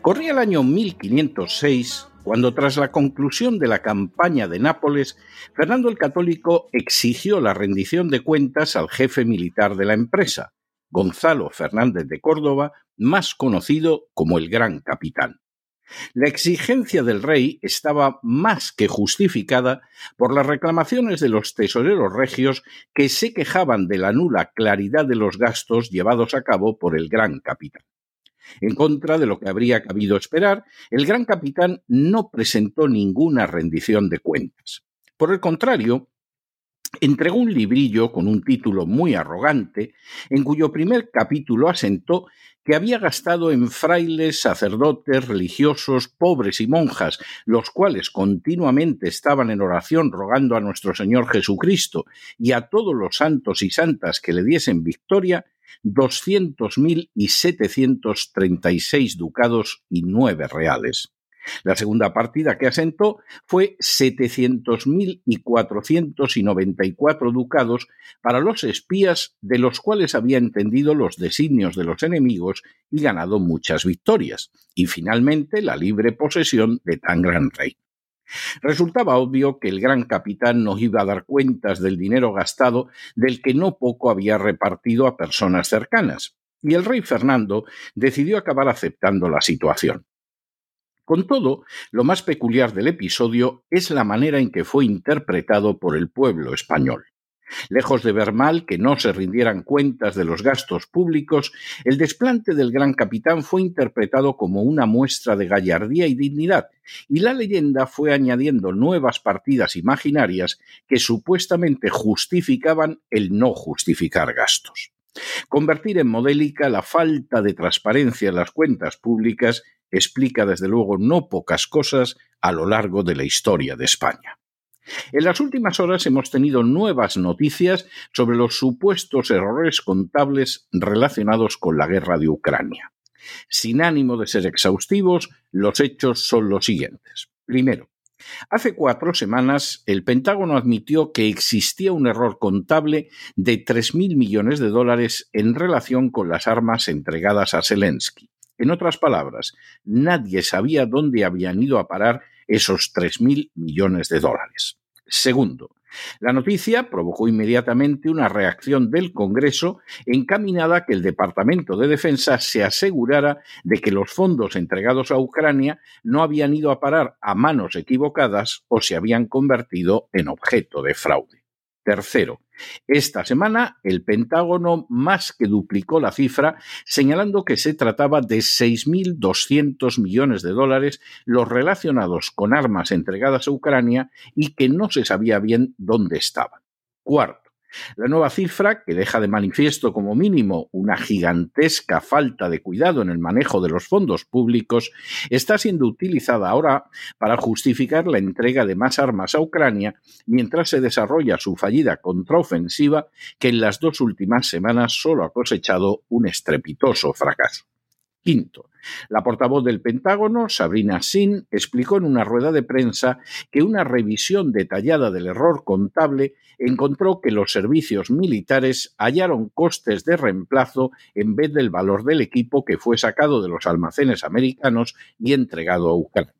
Corría el año 1506 cuando tras la conclusión de la campaña de Nápoles, Fernando el Católico exigió la rendición de cuentas al jefe militar de la empresa, Gonzalo Fernández de Córdoba, más conocido como el Gran Capitán. La exigencia del rey estaba más que justificada por las reclamaciones de los tesoreros regios que se quejaban de la nula claridad de los gastos llevados a cabo por el Gran Capitán. En contra de lo que habría cabido esperar, el gran capitán no presentó ninguna rendición de cuentas. Por el contrario, entregó un librillo con un título muy arrogante, en cuyo primer capítulo asentó que había gastado en frailes, sacerdotes, religiosos, pobres y monjas, los cuales continuamente estaban en oración rogando a nuestro Señor Jesucristo y a todos los santos y santas que le diesen victoria, doscientos mil y setecientos treinta y seis ducados y nueve reales. La segunda partida que asentó fue setecientos mil y cuatrocientos y noventa y cuatro ducados para los espías de los cuales había entendido los designios de los enemigos y ganado muchas victorias, y finalmente la libre posesión de tan gran rey. Resultaba obvio que el gran capitán no iba a dar cuentas del dinero gastado del que no poco había repartido a personas cercanas, y el rey Fernando decidió acabar aceptando la situación. Con todo, lo más peculiar del episodio es la manera en que fue interpretado por el pueblo español. Lejos de ver mal que no se rindieran cuentas de los gastos públicos, el desplante del gran capitán fue interpretado como una muestra de gallardía y dignidad, y la leyenda fue añadiendo nuevas partidas imaginarias que supuestamente justificaban el no justificar gastos. Convertir en modélica la falta de transparencia en las cuentas públicas explica desde luego no pocas cosas a lo largo de la historia de España. En las últimas horas hemos tenido nuevas noticias sobre los supuestos errores contables relacionados con la guerra de Ucrania. Sin ánimo de ser exhaustivos, los hechos son los siguientes. Primero, Hace cuatro semanas, el Pentágono admitió que existía un error contable de 3.000 millones de dólares en relación con las armas entregadas a Zelensky. En otras palabras, nadie sabía dónde habían ido a parar esos 3.000 millones de dólares. Segundo, la noticia provocó inmediatamente una reacción del Congreso encaminada a que el Departamento de Defensa se asegurara de que los fondos entregados a Ucrania no habían ido a parar a manos equivocadas o se habían convertido en objeto de fraude. Tercero, esta semana el Pentágono más que duplicó la cifra, señalando que se trataba de 6.200 millones de dólares los relacionados con armas entregadas a Ucrania y que no se sabía bien dónde estaban. Cuarto, la nueva cifra, que deja de manifiesto como mínimo una gigantesca falta de cuidado en el manejo de los fondos públicos, está siendo utilizada ahora para justificar la entrega de más armas a Ucrania mientras se desarrolla su fallida contraofensiva que en las dos últimas semanas solo ha cosechado un estrepitoso fracaso. Quinto, la portavoz del Pentágono, Sabrina Sin, explicó en una rueda de prensa que una revisión detallada del error contable encontró que los servicios militares hallaron costes de reemplazo en vez del valor del equipo que fue sacado de los almacenes americanos y entregado a Ucrania.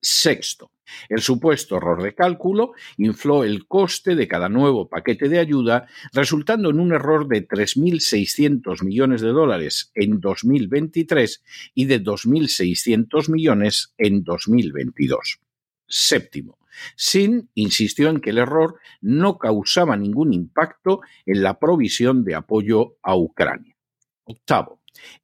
Sexto, el supuesto error de cálculo infló el coste de cada nuevo paquete de ayuda, resultando en un error de 3.600 millones de dólares en 2023 y de 2.600 millones en 2022. Séptimo, Sin insistió en que el error no causaba ningún impacto en la provisión de apoyo a Ucrania. Octavo,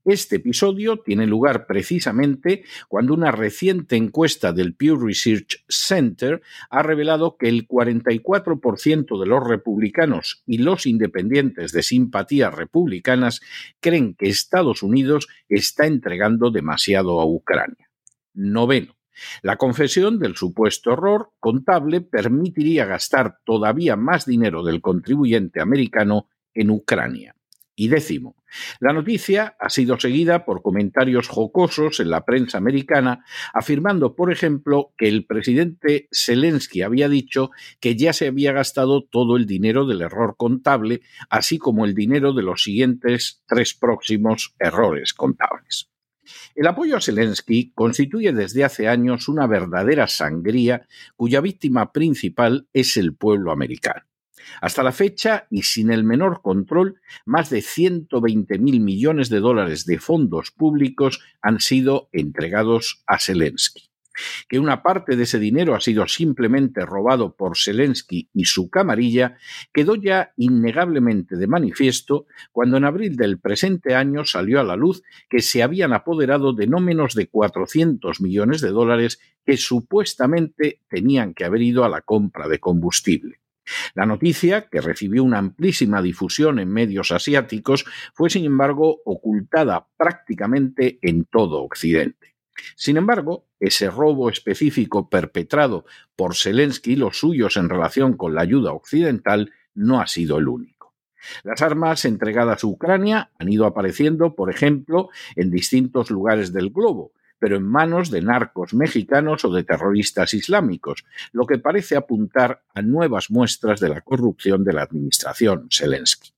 este episodio tiene lugar precisamente cuando una reciente encuesta del Pew Research Center ha revelado que el 44% de los republicanos y los independientes de simpatías republicanas creen que Estados Unidos está entregando demasiado a Ucrania. Noveno. La confesión del supuesto error contable permitiría gastar todavía más dinero del contribuyente americano en Ucrania. Y décimo, la noticia ha sido seguida por comentarios jocosos en la prensa americana, afirmando, por ejemplo, que el presidente Zelensky había dicho que ya se había gastado todo el dinero del error contable, así como el dinero de los siguientes tres próximos errores contables. El apoyo a Zelensky constituye desde hace años una verdadera sangría cuya víctima principal es el pueblo americano. Hasta la fecha, y sin el menor control, más de 120.000 millones de dólares de fondos públicos han sido entregados a Zelensky. Que una parte de ese dinero ha sido simplemente robado por Zelensky y su camarilla quedó ya innegablemente de manifiesto cuando en abril del presente año salió a la luz que se habían apoderado de no menos de 400 millones de dólares que supuestamente tenían que haber ido a la compra de combustible. La noticia, que recibió una amplísima difusión en medios asiáticos, fue sin embargo ocultada prácticamente en todo Occidente. Sin embargo, ese robo específico perpetrado por Zelensky y los suyos en relación con la ayuda occidental no ha sido el único. Las armas entregadas a Ucrania han ido apareciendo, por ejemplo, en distintos lugares del globo, pero en manos de narcos mexicanos o de terroristas islámicos, lo que parece apuntar a nuevas muestras de la corrupción de la administración Zelensky.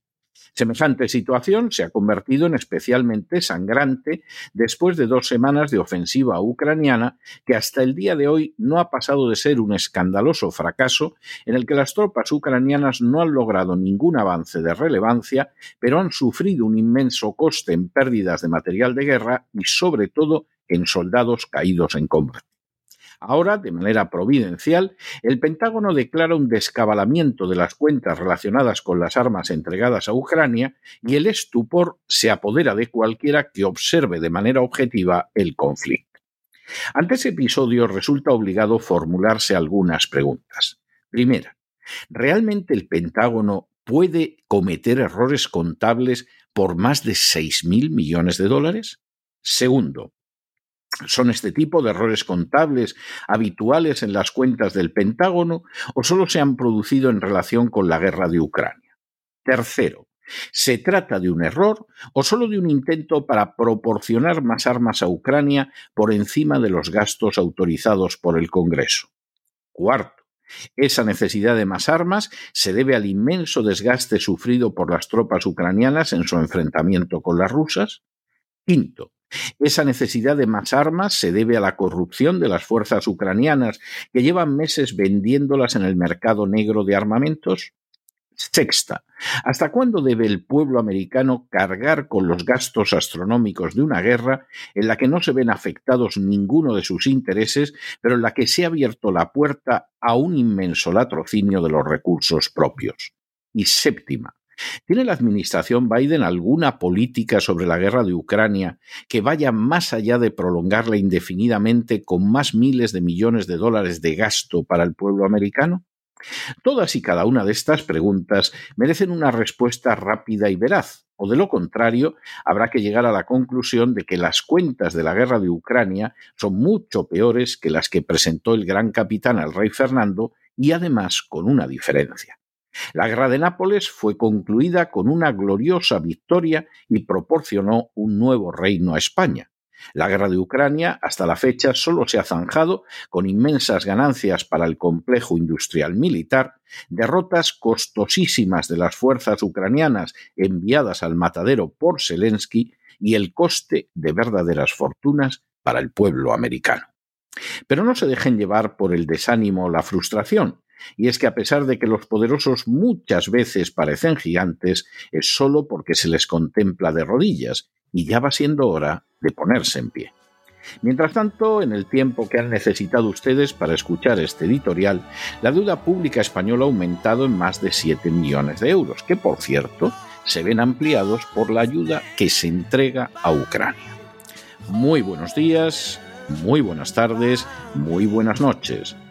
Semejante situación se ha convertido en especialmente sangrante después de dos semanas de ofensiva ucraniana que hasta el día de hoy no ha pasado de ser un escandaloso fracaso en el que las tropas ucranianas no han logrado ningún avance de relevancia, pero han sufrido un inmenso coste en pérdidas de material de guerra y sobre todo en soldados caídos en combate. Ahora, de manera providencial, el Pentágono declara un descabalamiento de las cuentas relacionadas con las armas entregadas a Ucrania y el estupor se apodera de cualquiera que observe de manera objetiva el conflicto. Ante ese episodio resulta obligado formularse algunas preguntas. Primera, ¿realmente el Pentágono puede cometer errores contables por más de 6.000 millones de dólares? Segundo, ¿Son este tipo de errores contables habituales en las cuentas del Pentágono o solo se han producido en relación con la guerra de Ucrania? Tercero, ¿se trata de un error o solo de un intento para proporcionar más armas a Ucrania por encima de los gastos autorizados por el Congreso? Cuarto, esa necesidad de más armas se debe al inmenso desgaste sufrido por las tropas ucranianas en su enfrentamiento con las rusas. Quinto, esa necesidad de más armas se debe a la corrupción de las fuerzas ucranianas que llevan meses vendiéndolas en el mercado negro de armamentos. Sexta, ¿hasta cuándo debe el pueblo americano cargar con los gastos astronómicos de una guerra en la que no se ven afectados ninguno de sus intereses, pero en la que se ha abierto la puerta a un inmenso latrocinio de los recursos propios? Y séptima, ¿Tiene la administración Biden alguna política sobre la guerra de Ucrania que vaya más allá de prolongarla indefinidamente con más miles de millones de dólares de gasto para el pueblo americano? Todas y cada una de estas preguntas merecen una respuesta rápida y veraz, o de lo contrario, habrá que llegar a la conclusión de que las cuentas de la guerra de Ucrania son mucho peores que las que presentó el gran capitán al rey Fernando y además con una diferencia. La guerra de Nápoles fue concluida con una gloriosa victoria y proporcionó un nuevo reino a España. La guerra de Ucrania hasta la fecha solo se ha zanjado con inmensas ganancias para el complejo industrial militar, derrotas costosísimas de las fuerzas ucranianas enviadas al matadero por Zelensky y el coste de verdaderas fortunas para el pueblo americano. Pero no se dejen llevar por el desánimo o la frustración. Y es que a pesar de que los poderosos muchas veces parecen gigantes, es solo porque se les contempla de rodillas, y ya va siendo hora de ponerse en pie. Mientras tanto, en el tiempo que han necesitado ustedes para escuchar este editorial, la deuda pública española ha aumentado en más de 7 millones de euros, que por cierto se ven ampliados por la ayuda que se entrega a Ucrania. Muy buenos días, muy buenas tardes, muy buenas noches.